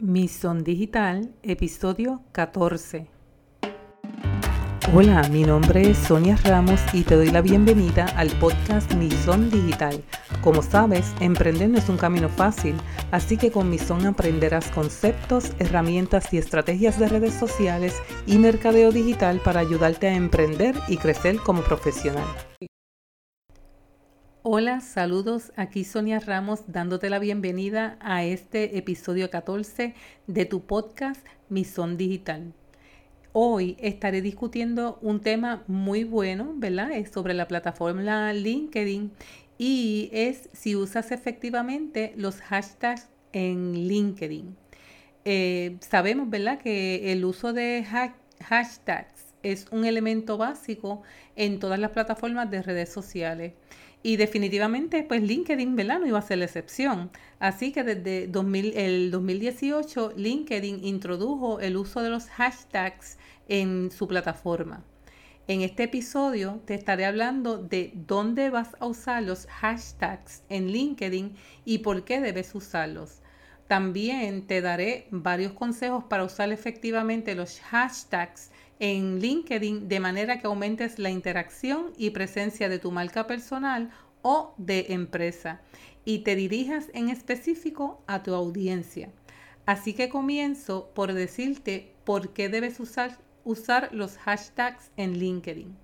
Misión Digital, episodio 14. Hola, mi nombre es Sonia Ramos y te doy la bienvenida al podcast Misión Digital. Como sabes, emprender no es un camino fácil, así que con Misión aprenderás conceptos, herramientas y estrategias de redes sociales y mercadeo digital para ayudarte a emprender y crecer como profesional. Hola, saludos. Aquí Sonia Ramos dándote la bienvenida a este episodio 14 de tu podcast Misión Digital. Hoy estaré discutiendo un tema muy bueno, ¿verdad? Es sobre la plataforma LinkedIn y es si usas efectivamente los hashtags en LinkedIn. Eh, sabemos, ¿verdad?, que el uso de hashtags es un elemento básico en todas las plataformas de redes sociales. Y definitivamente, pues LinkedIn, ¿verdad? No iba a ser la excepción. Así que desde el 2018, LinkedIn introdujo el uso de los hashtags en su plataforma. En este episodio te estaré hablando de dónde vas a usar los hashtags en LinkedIn y por qué debes usarlos. También te daré varios consejos para usar efectivamente los hashtags en LinkedIn de manera que aumentes la interacción y presencia de tu marca personal o de empresa y te dirijas en específico a tu audiencia. Así que comienzo por decirte por qué debes usar, usar los hashtags en LinkedIn.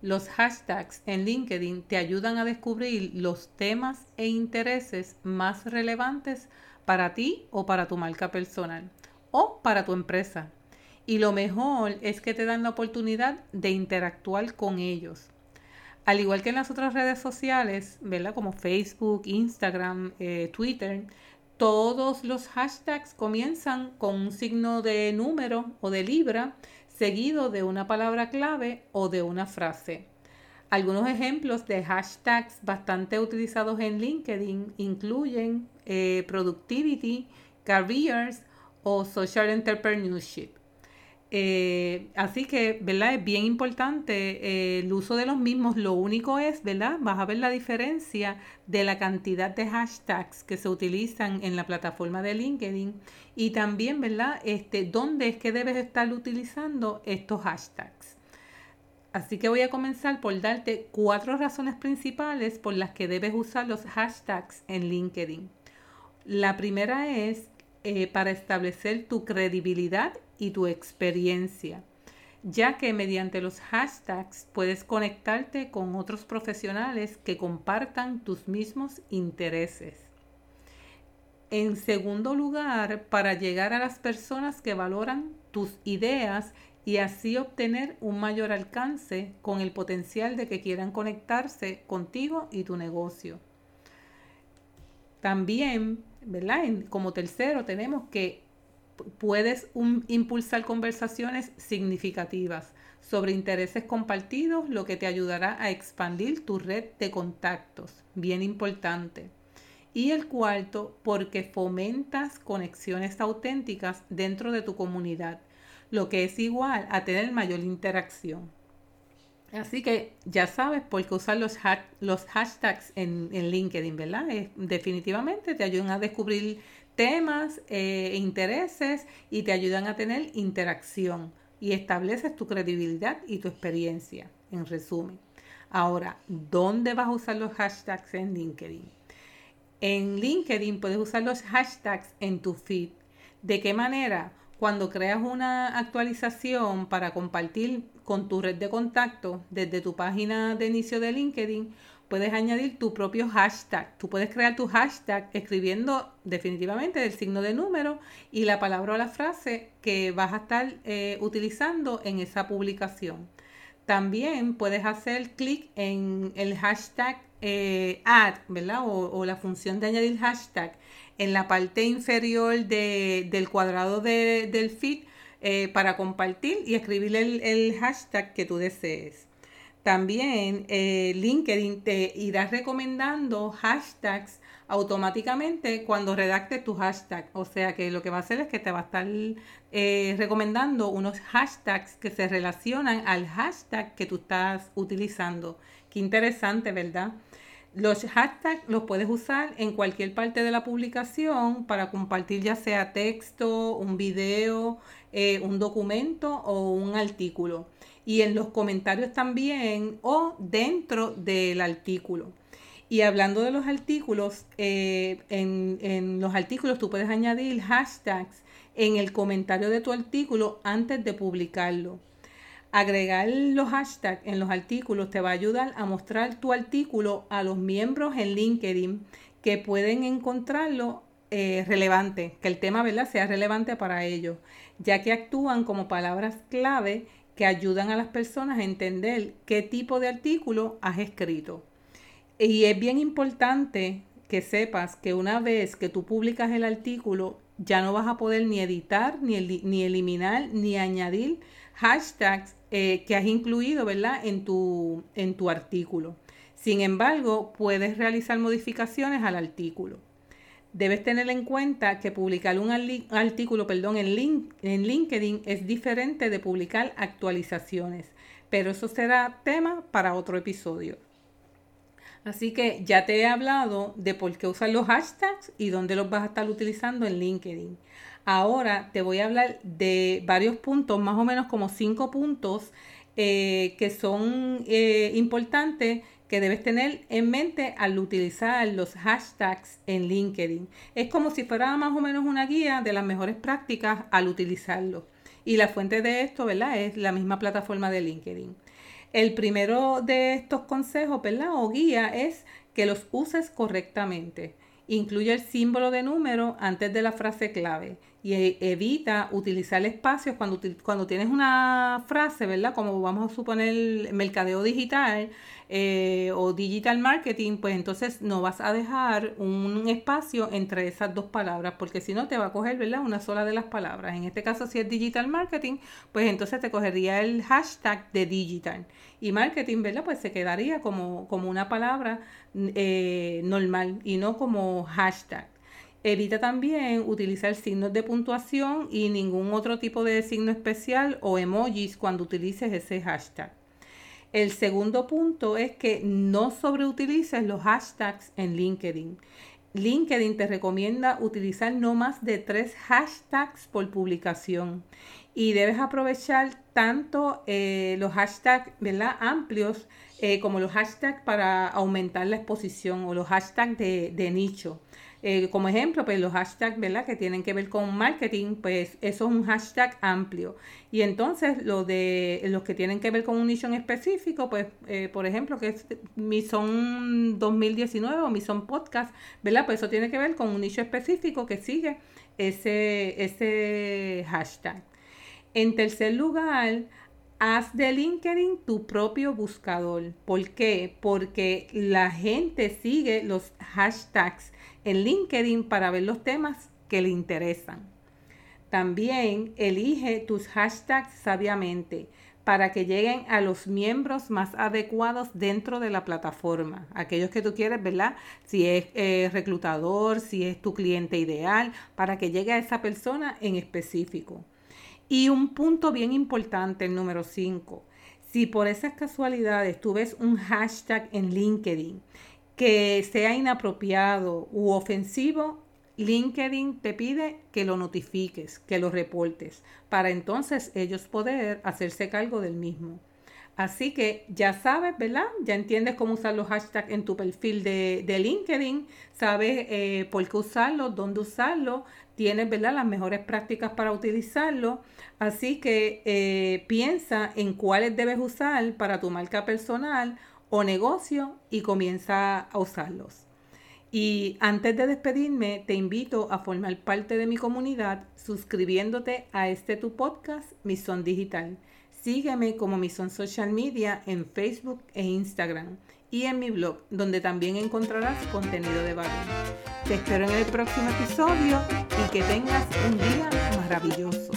Los hashtags en LinkedIn te ayudan a descubrir los temas e intereses más relevantes para ti o para tu marca personal o para tu empresa y lo mejor es que te dan la oportunidad de interactuar con ellos. Al igual que en las otras redes sociales, ¿verdad? Como Facebook, Instagram, eh, Twitter, todos los hashtags comienzan con un signo de número o de libra seguido de una palabra clave o de una frase. Algunos ejemplos de hashtags bastante utilizados en LinkedIn incluyen eh, productivity, careers o social entrepreneurship. Eh, así que, ¿verdad? Es bien importante eh, el uso de los mismos. Lo único es, ¿verdad? Vas a ver la diferencia de la cantidad de hashtags que se utilizan en la plataforma de LinkedIn y también, ¿verdad? Este, ¿Dónde es que debes estar utilizando estos hashtags? Así que voy a comenzar por darte cuatro razones principales por las que debes usar los hashtags en LinkedIn. La primera es eh, para establecer tu credibilidad y tu experiencia, ya que mediante los hashtags puedes conectarte con otros profesionales que compartan tus mismos intereses. En segundo lugar, para llegar a las personas que valoran tus ideas y así obtener un mayor alcance con el potencial de que quieran conectarse contigo y tu negocio. También, ¿verdad? como tercero, tenemos que puedes impulsar conversaciones significativas sobre intereses compartidos, lo que te ayudará a expandir tu red de contactos, bien importante. Y el cuarto, porque fomentas conexiones auténticas dentro de tu comunidad, lo que es igual a tener mayor interacción. Así que ya sabes por qué usar los, hashtags en, LinkedIn, ¿verdad? definitivamente te ayudan a descubrir temas e intereses y te ayudan a tener interacción y estableces tu credibilidad y tu experiencia, en resumen. Ahora, ¿dónde vas a usar los hashtags en LinkedIn? En LinkedIn puedes usar los hashtags en tu feed. ¿De qué manera? Cuando creas una actualización para compartir con tu red de contacto desde tu página de inicio de LinkedIn, puedes añadir tu propio hashtag. Tú puedes crear tu hashtag escribiendo definitivamente el signo de número y la palabra o la frase que vas a estar eh, utilizando en esa publicación. También puedes hacer clic en el hashtag eh, add, ¿verdad? O, la función de añadir hashtag en la parte inferior del cuadrado del feed eh, para compartir y escribir el hashtag que tú desees. También eh, LinkedIn te irá recomendando hashtags automáticamente cuando redactes tu hashtag. O sea que lo que va a hacer es que te va a estar eh, recomendando unos hashtags que se relacionan al hashtag que tú estás utilizando. Qué interesante, ¿verdad? Los hashtags los puedes usar en cualquier parte de la publicación para compartir ya sea texto, un video, eh, un documento o un artículo. Y en los comentarios también o dentro del artículo. Y hablando de los artículos, eh, en, en, los artículos tú puedes añadir hashtags en el comentario de tu artículo antes de publicarlo. Agregar los hashtags en los artículos te va a ayudar a mostrar tu artículo a los miembros en LinkedIn que pueden encontrarlo eh, relevante, que el tema ¿verdad? sea relevante para ellos, ya que actúan como palabras clave que ayudan a las personas a entender qué tipo de artículo has escrito. Y es bien importante que sepas que una vez que tú publicas el artículo, ya no vas a poder ni editar, ni, ni eliminar, ni añadir hashtags eh, que has incluido ¿verdad? En, tu, en tu artículo. Sin embargo, puedes realizar modificaciones al artículo. Debes tener en cuenta que publicar un artículo perdón, en, LinkedIn es diferente de publicar actualizaciones, pero eso será tema para otro episodio. Así que ya te he hablado de por qué usar los hashtags y dónde los vas a estar utilizando en LinkedIn. Ahora te voy a hablar de varios puntos, más o menos como cinco puntos eh, que son eh, importantes que debes tener en mente al utilizar los hashtags en LinkedIn. Es como si fuera más o menos una guía de las mejores prácticas al utilizarlo. Y la fuente de esto, ¿verdad? Es la misma plataforma de LinkedIn. El primero de estos consejos, ¿verdad? O guía es que los uses correctamente. Incluye el símbolo de número antes de la frase clave y e, evita utilizar espacios cuando, cuando tienes una frase, ¿verdad? Como vamos a suponer mercadeo digital eh, o digital marketing, pues entonces no vas a dejar un espacio entre esas dos palabras, porque si no te va a coger, ¿verdad? Una sola de las palabras. En este caso, si es digital marketing, pues entonces te cogería el hashtag de digital. Y marketing, ¿verdad? Pues se quedaría como, como una palabra eh, normal y no como hashtag. Evita también utilizar signos de puntuación y ningún otro tipo de signo especial o emojis cuando utilices ese hashtag. El segundo punto es que no sobreutilices los hashtags en LinkedIn. LinkedIn te recomienda utilizar no más de tres hashtags por publicación y debes aprovechar tanto eh, los hashtags amplios eh, como los hashtags para aumentar la exposición o los hashtags de nicho. Eh, como ejemplo, pues los hashtags, ¿verdad? Que tienen que ver con marketing, pues eso es un hashtag amplio. Y entonces lo de los que tienen que ver con un nicho en específico, pues eh, por ejemplo, que es mi son 2019 o mi son podcast, ¿verdad? Pues eso tiene que ver con un nicho específico que sigue ese, ese hashtag. En tercer lugar, haz de LinkedIn tu propio buscador. ¿Por qué? Porque la gente sigue los hashtags en LinkedIn para ver los temas que le interesan. También elige tus hashtags sabiamente para que lleguen a los miembros más adecuados dentro de la plataforma. Aquellos que tú quieres, ¿verdad? Si es eh, reclutador, si es tu cliente ideal, para que llegue a esa persona en específico. Y un punto bien importante, el número 5. Si por esas casualidades tú ves un hashtag en LinkedIn que sea inapropiado u ofensivo, LinkedIn te pide que lo notifiques, que lo reportes, para entonces ellos poder hacerse cargo del mismo. Así que ya sabes, ¿verdad? Ya entiendes cómo usar los hashtags en tu perfil de, LinkedIn, sabes eh, por qué usarlo, dónde usarlo, tienes, ¿verdad? Las mejores prácticas para utilizarlo. Así que eh, piensa en cuáles debes usar para tu marca personal o negocio y comienza a usarlos. Y antes de despedirme, te invito a formar parte de mi comunidad suscribiéndote a este tu podcast, Mison Digital. Sígueme como Mison Social Media en Facebook e Instagram y en mi blog, donde también encontrarás contenido de valor. Te espero en el próximo episodio y que tengas un día maravilloso.